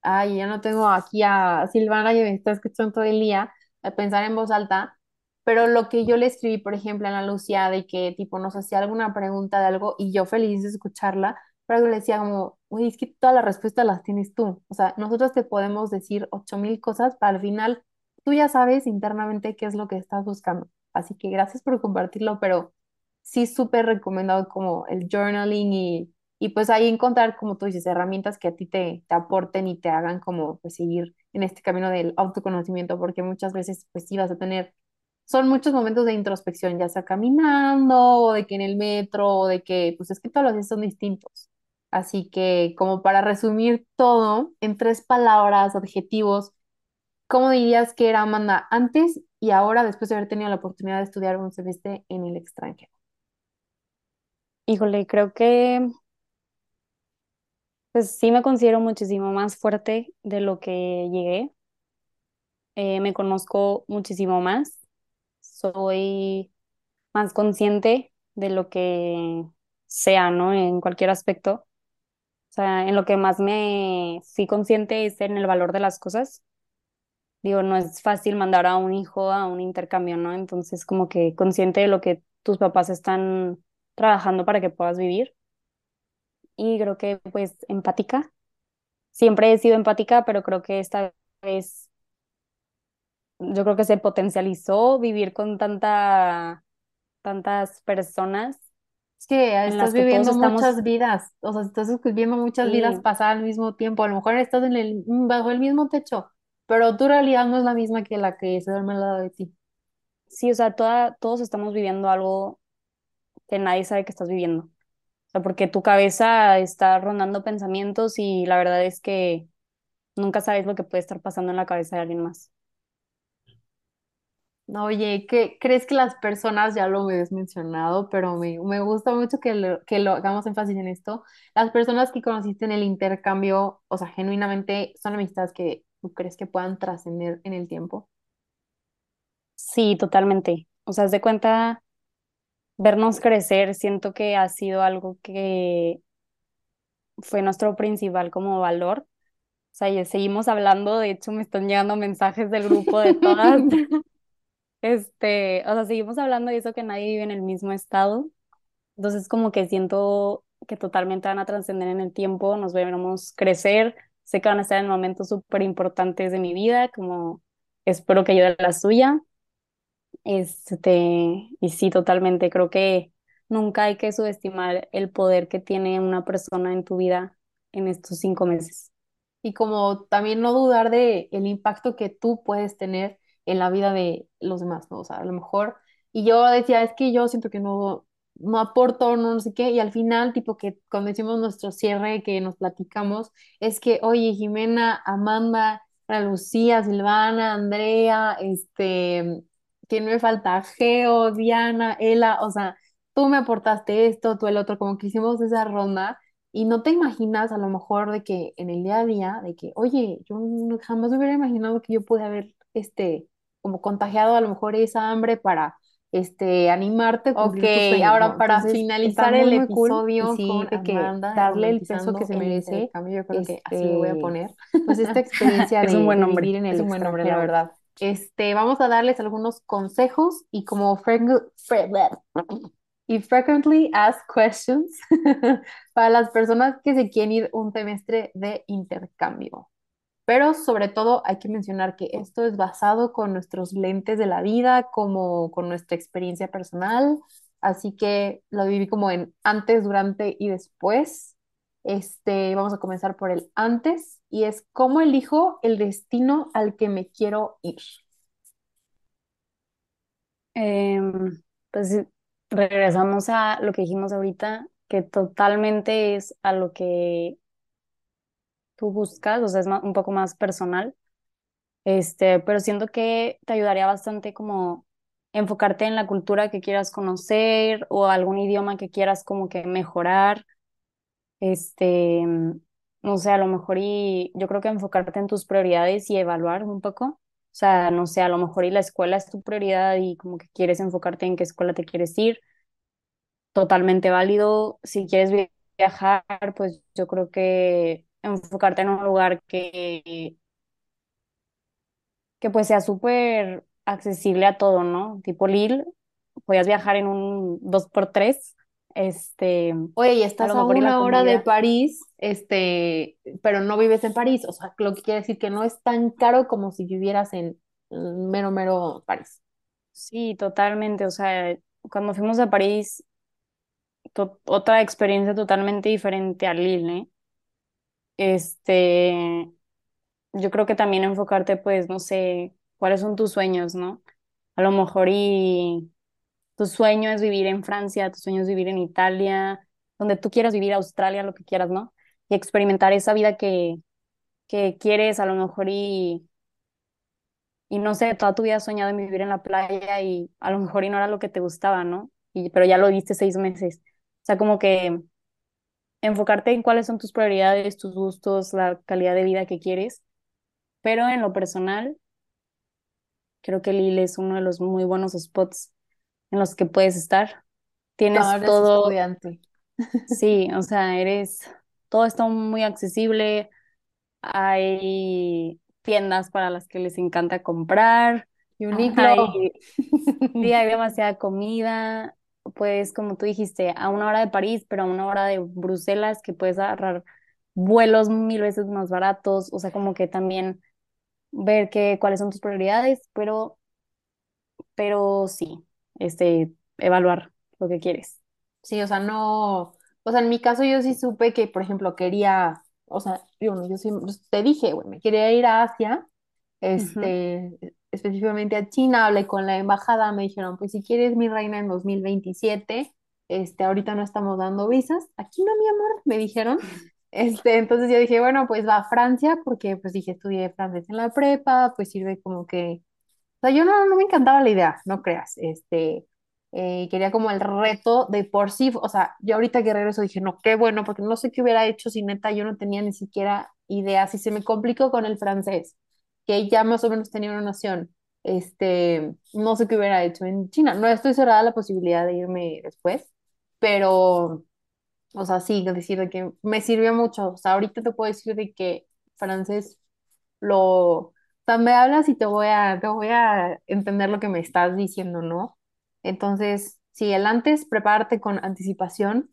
ay, ya no tengo aquí a Silvana y me está escuchando todo el día, a pensar en voz alta, pero lo que yo le escribí, por ejemplo, a la Lucía, de que tipo nos hacía alguna pregunta de algo y yo feliz de escucharla, pero le decía como, oye, es que todas las respuestas las tienes tú. O sea, nosotros te podemos decir ocho mil cosas, pero al final tú ya sabes internamente qué es lo que estás buscando. Así que gracias por compartirlo, pero sí súper recomendado como el journaling y, y pues ahí encontrar, como tú dices, herramientas que a ti te, te aporten y te hagan como pues seguir en este camino del autoconocimiento, porque muchas veces pues sí vas a tener son muchos momentos de introspección, ya sea caminando, o de que en el metro, o de que, pues es que todos los días son distintos. Así que, como para resumir todo en tres palabras, adjetivos, ¿cómo dirías que era Amanda antes y ahora, después de haber tenido la oportunidad de estudiar un semestre en el extranjero? Híjole, creo que pues sí me considero muchísimo más fuerte de lo que llegué. Eh, me conozco muchísimo más. Soy más consciente de lo que sea, ¿no? En cualquier aspecto. O sea, en lo que más me fui consciente es en el valor de las cosas. Digo, no es fácil mandar a un hijo a un intercambio, ¿no? Entonces, como que consciente de lo que tus papás están trabajando para que puedas vivir. Y creo que, pues, empática. Siempre he sido empática, pero creo que esta vez, yo creo que se potencializó vivir con tanta, tantas personas Es que estás que viviendo estamos, muchas vidas, o sea, estás viviendo muchas vidas pasar al mismo tiempo. A lo mejor estás en el, bajo el mismo techo, pero tu realidad no es la misma que la que se duerme al lado de ti. sí, o sea, toda, todos estamos viviendo algo que nadie sabe que estás viviendo. O sea, porque tu cabeza está rondando pensamientos y la verdad es que nunca sabes lo que puede estar pasando en la cabeza de alguien más. No, Oye, ¿qué crees que las personas, ya lo habías mencionado, pero me, me gusta mucho que lo, que lo hagamos énfasis en esto, las personas que conociste en el intercambio, o sea, genuinamente son amistades que tú crees que puedan trascender en el tiempo? Sí, totalmente. O sea, haz de cuenta, vernos crecer, siento que ha sido algo que fue nuestro principal como valor. O sea, y seguimos hablando, de hecho me están llegando mensajes del grupo de todas. Este, o sea, seguimos hablando de eso que nadie vive en el mismo estado. Entonces, como que siento que totalmente van a trascender en el tiempo, nos veremos crecer. Sé que van a estar en momentos súper importantes de mi vida, como espero que yo de la suya. Este, y sí, totalmente, creo que nunca hay que subestimar el poder que tiene una persona en tu vida en estos cinco meses. y como también no dudar de el impacto que tú puedes tener en la vida de los demás, ¿no? O sea, a lo mejor, y yo decía, es que yo siento que no, no aporto, no, no sé qué, y al final, tipo que cuando hicimos nuestro cierre, que nos platicamos, es que, oye, Jimena, Amanda, Lucía, Silvana, Andrea, este, ¿quién me falta? Geo, Diana, Ela, o sea, tú me aportaste esto, tú el otro, como que hicimos esa ronda y no te imaginas a lo mejor de que en el día a día, de que, oye, yo jamás hubiera imaginado que yo pude haber, este, como contagiado a lo mejor esa hambre para, este, animarte Ok, tus sueños, ¿no? ahora para Entonces, finalizar el muy cool episodio sí, con que darle el peso que se el merece, intercambio, yo creo que este, le voy a así poner, pues esta experiencia es un de, buen de nombre, vivir en es el un buen nombre, la verdad. Este, vamos a darles algunos consejos y como Frank, y frequently asked questions para las personas que se quieren ir un semestre de intercambio. Pero sobre todo hay que mencionar que esto es basado con nuestros lentes de la vida, como con nuestra experiencia personal. Así que lo viví como en antes, durante y después. Este, vamos a comenzar por el antes y es cómo elijo el destino al que me quiero ir. Em, pues regresamos a lo que dijimos ahorita, que totalmente es a lo que tú buscas, o sea, es un poco más personal. Este, pero siento que te ayudaría bastante como enfocarte en la cultura que quieras conocer o algún idioma que quieras como que mejorar. Este, no sé, a lo mejor y yo creo que enfocarte en tus prioridades y evaluar un poco. O sea, no sé, a lo mejor y la escuela es tu prioridad y como que quieres enfocarte en qué escuela te quieres ir. Totalmente válido. Si quieres viajar, pues yo creo que enfocarte en un lugar que, que pues sea súper accesible a todo, ¿no? Tipo Lille, podías viajar en un 2x3. Este, Oye, y estás a, una hora de París, este, pero no vives en París, o sea, lo que quiere decir que no es tan caro como si vivieras en mero, mero París. Sí, totalmente, o sea, cuando fuimos a París, otra experiencia totalmente diferente a Lille, ¿eh? Este, yo creo que también enfocarte, pues, no sé, cuáles son tus sueños, ¿no? A lo mejor y tu sueño es vivir en Francia, tu sueño es vivir en Italia, donde tú quieras vivir, Australia, lo que quieras, ¿no? Y experimentar esa vida que, que quieres, a lo mejor y, y no sé, toda tu vida has soñado en vivir en la playa y a lo mejor y no era lo que te gustaba, ¿no? Y, pero ya lo viste seis meses. O sea, como que enfocarte en cuáles son tus prioridades, tus gustos, la calidad de vida que quieres, pero en lo personal, creo que Lille es uno de los muy buenos spots en los que puedes estar. Tienes todo. Estudiante. Sí, o sea, eres. Todo está muy accesible. Hay tiendas para las que les encanta comprar. Y Hay, sí, hay demasiada comida pues, como tú dijiste, a una hora de París, pero a una hora de Bruselas, que puedes agarrar vuelos mil veces más baratos, o sea, como que también ver que, cuáles son tus prioridades, pero, pero sí, este, evaluar lo que quieres. Sí, o sea, no, o sea, en mi caso yo sí supe que, por ejemplo, quería, o sea, yo, yo sí, te dije, bueno, me quería ir a Asia, este, específicamente a China, hablé con la embajada, me dijeron, pues si quieres mi reina en 2027, este, ahorita no estamos dando visas, aquí no, mi amor, me dijeron. Este, entonces yo dije, bueno, pues va a Francia, porque pues dije, estudié francés en la prepa, pues sirve como que, o sea, yo no, no me encantaba la idea, no creas, este, eh, quería como el reto de por sí, o sea, yo ahorita que regreso dije, no, qué bueno, porque no sé qué hubiera hecho si neta yo no tenía ni siquiera idea, si se me complicó con el francés que ya más o menos tenía una noción. Este, no sé qué hubiera hecho en China. No estoy cerrada a la posibilidad de irme después, pero, o sea, sí, decir de que me sirvió mucho. O sea, ahorita te puedo decir de que francés lo, o sea, me hablas y te voy a, te voy a entender lo que me estás diciendo, ¿no? Entonces, sí, el antes, prepárate con anticipación,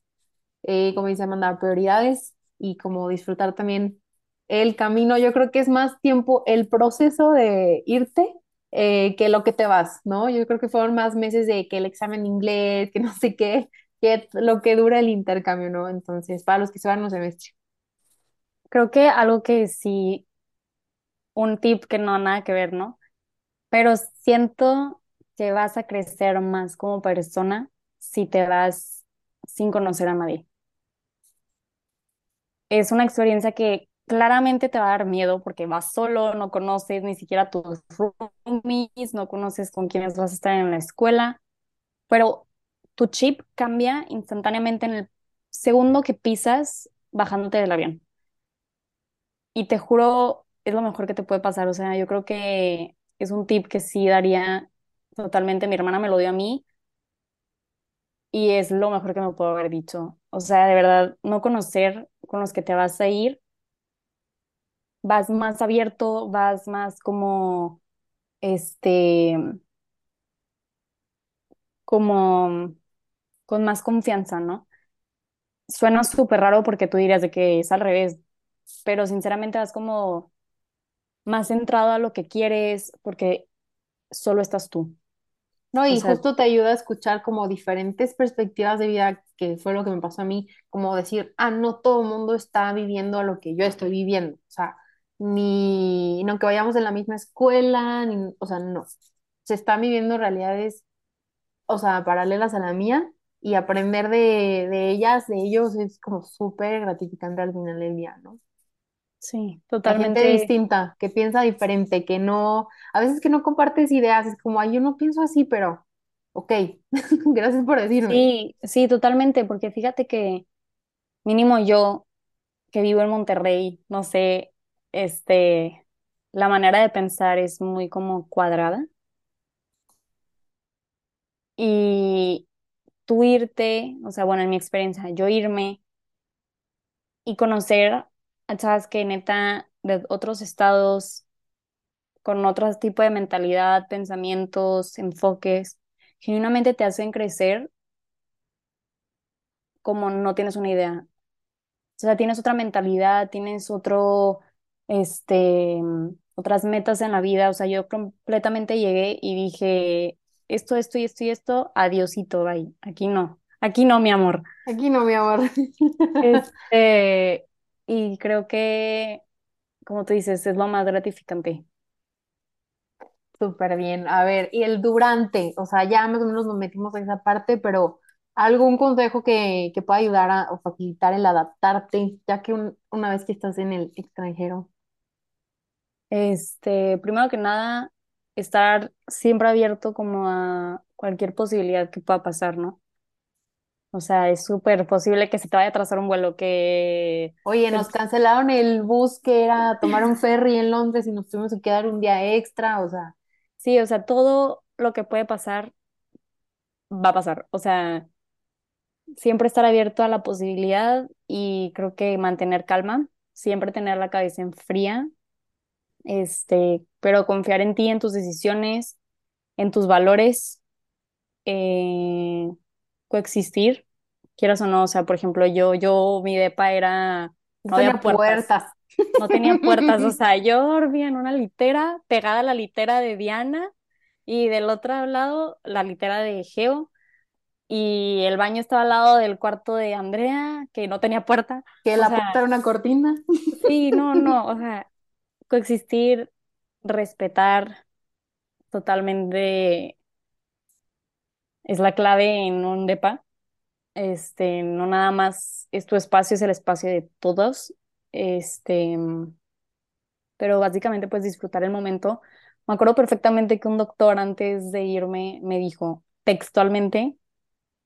eh, como dice, mandar prioridades y como disfrutar también el camino, yo creo que es más tiempo el proceso de irte eh, que lo que te vas, ¿no? Yo creo que fueron más meses de que el examen inglés, que no sé qué, que lo que dura el intercambio, ¿no? Entonces, para los que se van un semestre. Creo que algo que sí, un tip que no nada que ver, ¿no? Pero siento que vas a crecer más como persona si te vas sin conocer a nadie. Es una experiencia que claramente te va a dar miedo porque vas solo, no conoces ni siquiera tus roomies, no conoces con quiénes vas a estar en la escuela, pero tu chip cambia instantáneamente en el segundo que pisas bajándote del avión. Y te juro, es lo mejor que te puede pasar. O sea, yo creo que es un tip que sí daría totalmente. Mi hermana me lo dio a mí y es lo mejor que me puedo haber dicho. O sea, de verdad, no conocer con los que te vas a ir vas más abierto, vas más como, este, como, con más confianza, ¿no? Suena súper raro porque tú dirías de que es al revés, pero sinceramente vas como más centrado a lo que quieres porque solo estás tú. No, O y sea, justo te ayuda a escuchar como diferentes perspectivas de vida, que fue lo que me pasó a mí, como decir, ah, no todo el mundo está viviendo lo que yo estoy viviendo, o sea, ni, ni aunque vayamos en la misma escuela, ni, o sea, no, se están viviendo realidades, o sea, paralelas a la mía, y aprender de, de ellas, de ellos, es como súper gratificante al final del día, ¿no? sí, La gente totalmente. distinta, que piensa diferente, que no, a veces que no compartes ideas, es como, ay, yo no pienso así, pero, ok, gracias por decirme. Sí, sí, totalmente, porque fíjate que mínimo yo que vivo en Monterrey, no sé, este, la manera de pensar es muy como cuadrada y tú irte, o sea, bueno, en mi experiencia, yo irme y conocer a chavas que neta de otros estados con otro tipo de mentalidad, pensamientos, enfoques, genuinamente te hacen crecer como no tienes una idea. O sea, tienes otra mentalidad, tienes otro, este, otras metas en la vida. O sea, yo completamente llegué y dije, esto, esto y esto y esto, adiosito, bye. Aquí no, aquí no, mi amor. Aquí no, mi amor. Este, y creo que, como tú dices, es lo más gratificante. Súper bien. A ver, y el durante, o sea, ya más o menos nos metimos en esa parte, pero algún consejo que, que pueda ayudar a, o facilitar el adaptarte, ya que un- una vez que estás en el extranjero. Este, primero que nada, estar siempre abierto como a cualquier posibilidad que pueda pasar, ¿no? O sea, es súper posible que se te vaya a atrasar un vuelo, que Oye, nos cancelaron el bus que era tomar un ferry en Londres y nos tuvimos que quedar un día extra, o sea, sí, o sea, todo lo que puede pasar va a pasar. O sea, siempre estar abierto a la posibilidad y creo que mantener calma, siempre tener la cabeza en fría, este, pero confiar en ti, en tus decisiones, en tus valores, eh, coexistir, quieras o no. O sea, por ejemplo, yo, yo, mi depa era, no tenía puertas. puertas. No tenía puertas, o sea, yo dormía en una litera, pegada a la litera de Diana y del otro lado la litera de Geo y el baño estaba al lado del cuarto de Andrea, que no tenía puerta. Que O la puerta era una cortina. sí, no, no, o sea, coexistir, respetar totalmente es la clave en un depa. Este, no nada más es tu espacio, es el espacio de todos. Este, pero básicamente pues disfrutar el momento. Me acuerdo perfectamente que un doctor antes de irme me dijo textualmente,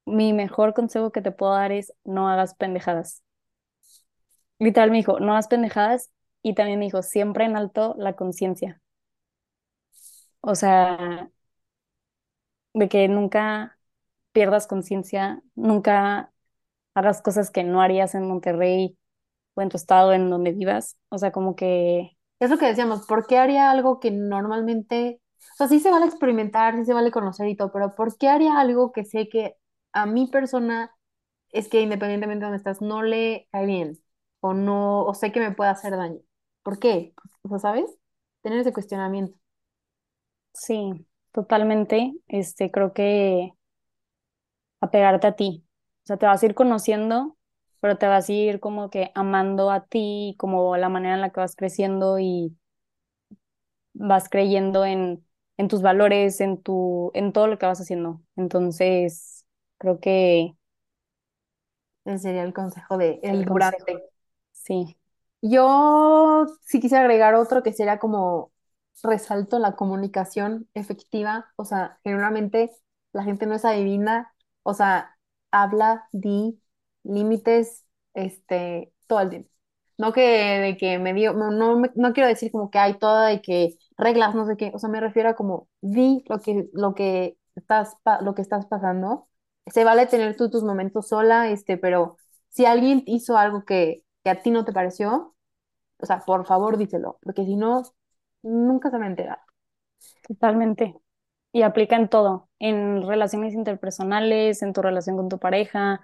mi mejor consejo que te puedo dar es no hagas pendejadas. Literal me dijo, no hagas pendejadas y también me dijo, siempre en alto la conciencia. O sea, de que nunca pierdas conciencia, nunca hagas cosas que no harías en Monterrey o en tu estado, en donde vivas. O sea, como que Es lo que decíamos, ¿por qué haría algo que normalmente, o sea, sí se vale experimentar, sí se vale conocer y todo, pero ¿por qué haría algo que sé que a mi persona es que independientemente de dónde estás, no le cae bien o no, o sé que me puede hacer daño? ¿Por qué? O sea, ¿sabes? Tener ese cuestionamiento. sí, totalmente. Este, creo que apegarte a ti. O sea, te vas a ir conociendo, pero te vas a ir como que amando a ti, como la manera en la que vas creciendo y vas creyendo en, en tus valores, en tu, en todo lo que vas haciendo. Entonces, creo que Ese sería el consejo de el el consejo, sí, Yo sí quise agregar otro que sería como resalto la comunicación efectiva, o sea, generalmente la gente no es adivina, o sea, habla, di, límites, este, todo el tiempo. No que de que me dio, no, no, no quiero decir como que hay toda de que reglas, no sé qué, o sea, me refiero a como di lo que, lo que estás, lo que estás pasando. Se vale tener tú tus momentos sola, este, pero si alguien hizo algo que, que a ti no te pareció, o sea, por favor díselo, porque si no, nunca se va a enterar. totalmente. Y aplica en todo, en relaciones interpersonales, en tu relación con tu pareja,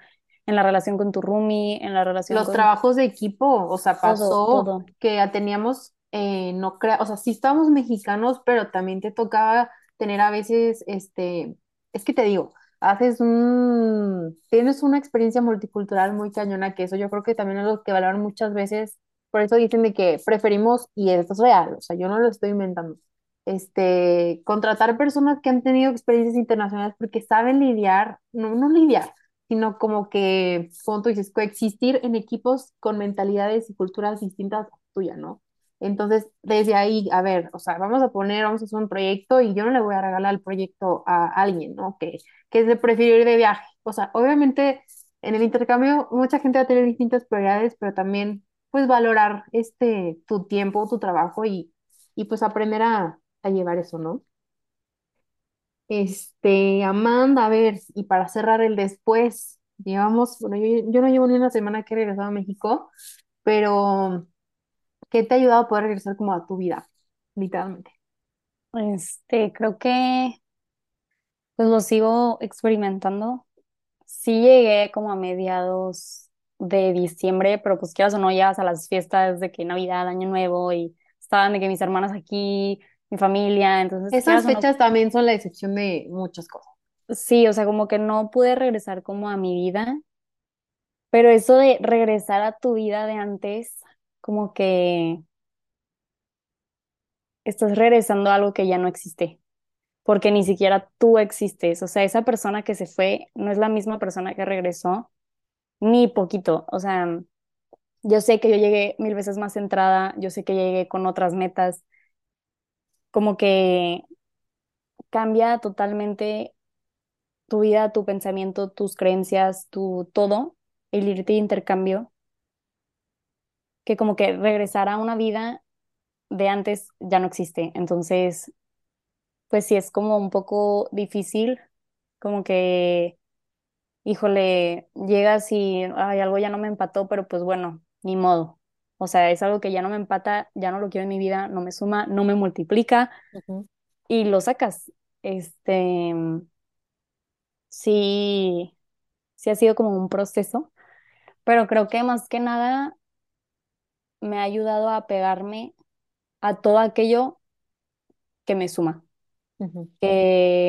en la relación con tu roomie, en la relación Los con trabajos de equipo, o sea, pasó todo. que ya teníamos, eh, no creo, o sea, sí estábamos mexicanos, pero también te tocaba tener a veces, este, es que te digo, haces un, tienes una experiencia multicultural muy cañona, que eso yo creo que también es lo que valoran muchas veces, por eso dicen de que preferimos, y esto es real, o sea, yo no lo estoy inventando, este, contratar personas que han tenido experiencias internacionales porque saben lidiar, no, no lidiar sino como que, como tú dices, coexistir en equipos con mentalidades y culturas distintas a tuya, ¿no? Entonces, desde ahí, a ver, o sea, vamos a poner, vamos a hacer un proyecto y yo no le voy a regalar el proyecto a alguien, ¿no? Que, que es de preferir ir de viaje. O sea, obviamente en el intercambio mucha gente va a tener distintas prioridades, pero también, pues, valorar este, tu tiempo, tu trabajo y, y pues aprender a, a llevar eso, ¿no? Este, Amanda, a ver, y para cerrar el después, llevamos, bueno, yo, yo no llevo ni una semana que he regresado a México, pero ¿qué te ha ayudado a poder regresar como a tu vida, literalmente? Este, creo que pues lo sigo experimentando. Sí llegué como a mediados de diciembre, pero pues quieras o no, llegas a las fiestas de que Navidad, Año Nuevo y estaban de que mis hermanas aquí, mi familia, entonces Esas no, fechas también son la excepción de muchas cosas. sí, o sea, como que no pude regresar como a mi vida, pero eso de regresar a tu vida de antes, como que estás regresando a algo que ya no existe. porque ni siquiera tú existes. O sea, esa persona que se fue no es la misma persona que regresó, ni poquito. O sea, yo sé que yo llegué mil veces más centrada, yo sé que llegué con otras metas, como que cambia totalmente tu vida, tu pensamiento, tus creencias, tu todo, el irte de intercambio, que como que regresar a una vida de antes ya no existe. Entonces, pues sí es como un poco difícil, como que híjole, llegas y ay, algo ya no me empató, pero pues bueno, ni modo. O sea, es algo que ya no me empata, ya no lo quiero en mi vida, no me suma, no me multiplica y lo sacas. Este, sí, sí ha sido como un proceso, pero creo que más que nada me ha ayudado a pegarme a todo aquello que me suma.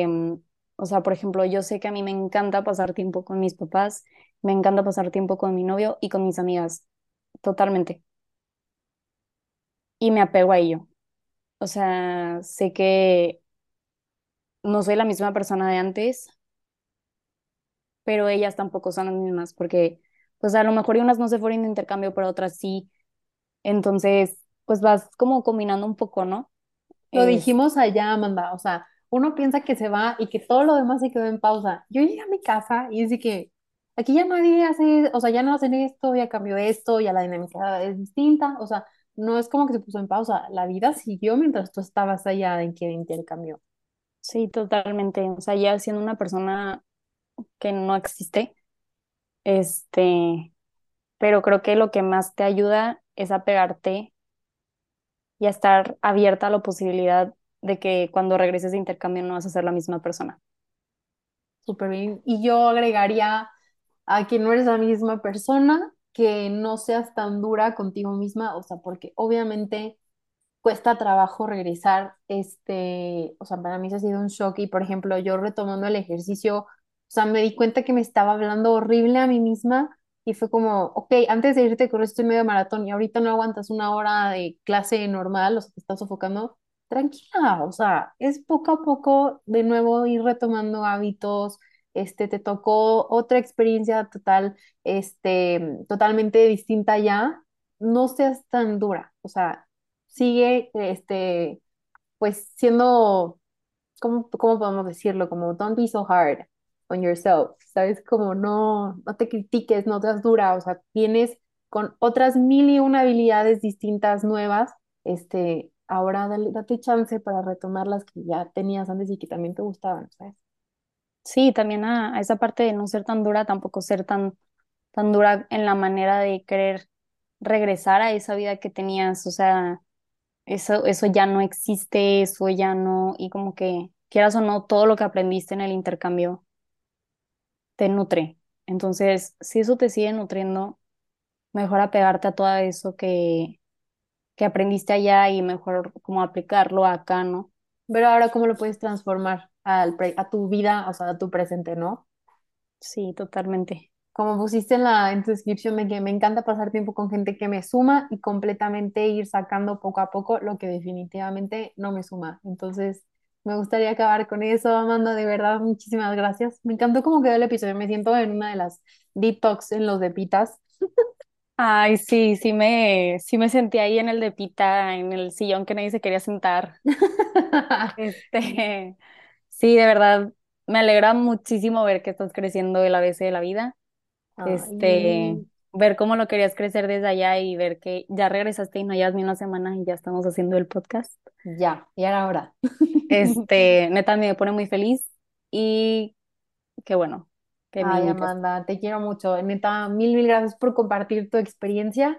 mm, o sea, por ejemplo, yo sé que a mí me encanta pasar tiempo con mis papás, me encanta pasar tiempo con mi novio y con mis amigas, totalmente. y me apego a ello. O sea, sé que no soy la misma persona de antes, pero ellas tampoco son las mismas, porque pues a lo mejor unas no se fueron de intercambio, pero otras sí. Entonces, pues vas como combinando un poco, ¿no? Lo Es, dijimos allá, Amanda, o sea, uno piensa que se va y que todo lo demás se quedó en pausa. Yo llegué a mi casa y dice que aquí ya nadie hace, o sea, ya no hacen esto, ya cambió esto, ya la dinámica es distinta, o sea, no es como que se puso en pausa, la vida siguió mientras tú estabas allá en que intercambió. sí, totalmente. O sea, ya siendo una persona que no existe, este, pero creo que lo que más te ayuda es a pegarte y a estar abierta a la posibilidad de que cuando regreses de intercambio no vas a ser la misma persona. Súper bien. Y yo agregaría a que no eres la misma persona, que no seas tan dura contigo misma, o sea, porque obviamente cuesta trabajo regresar, este, o sea, para mí eso ha sido un shock y por ejemplo, yo retomando el ejercicio, o sea, me di cuenta que me estaba hablando horrible a mí misma y fue como, ok, antes de irte corriste medio maratón y ahorita no aguantas una hora de clase normal, o sea, te estás sofocando, tranquila, o sea, es poco a poco de nuevo ir retomando hábitos, este, te tocó otra experiencia total, este, totalmente distinta ya, no seas tan dura, o sea, sigue, este, pues siendo, ¿cómo, cómo podemos decirlo? Como, don't be so hard on yourself, ¿sabes? Como no, no te critiques, no seas dura, o sea, tienes con otras mil y una habilidades distintas, nuevas, este, ahora dale- date chance para retomar las que ya tenías antes y que también te gustaban, ¿sabes? Sí, también a, a esa parte de no ser tan dura, tampoco ser tan, tan dura en la manera de querer regresar a esa vida que tenías, o sea, eso, eso ya no existe, eso ya no, y como que quieras o no, todo lo que aprendiste en el intercambio te nutre. Entonces, si eso te sigue nutriendo, mejor apegarte a todo eso que, que aprendiste allá y mejor como aplicarlo acá, ¿no? Pero ahora, ¿cómo lo puedes transformar al a tu vida, o sea, a tu presente, ¿no? Sí, totalmente. Como pusiste en la en tu descripción de que me encanta pasar tiempo con gente que me suma y completamente ir sacando poco a poco lo que definitivamente no me suma. Entonces, me gustaría acabar con eso, Amanda, de verdad, muchísimas gracias. Me encantó cómo quedó el episodio, me siento en una de las talks en los de pitas. Ay, sí, sí me, sí me sentí ahí en el de Pita, en el sillón que nadie se quería sentar. Este, sí, de verdad, me alegra muchísimo ver que estás creciendo el ABC de la vida. Este, Ay, ver cómo lo querías crecer desde allá y ver que ya regresaste y no llevas ni una semana y ya estamos haciendo el podcast. ya, y ahora ahora. Este, neta, me pone muy feliz y qué bueno que Ay. Amanda, te quiero mucho. Neta, mil, mil gracias por compartir tu experiencia.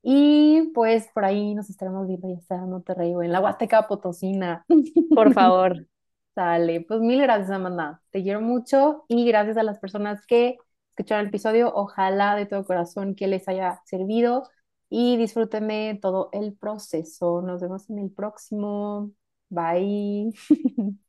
Y pues por ahí nos estaremos viendo, ya sea en Monterrey o en la Huasteca Potosina. Por favor, Sale, pues mil gracias, Amanda. Te quiero mucho y gracias a las personas que escucharon el episodio. Ojalá de todo corazón que les haya servido y disfruten de todo el proceso. Nos vemos en el próximo. Bye.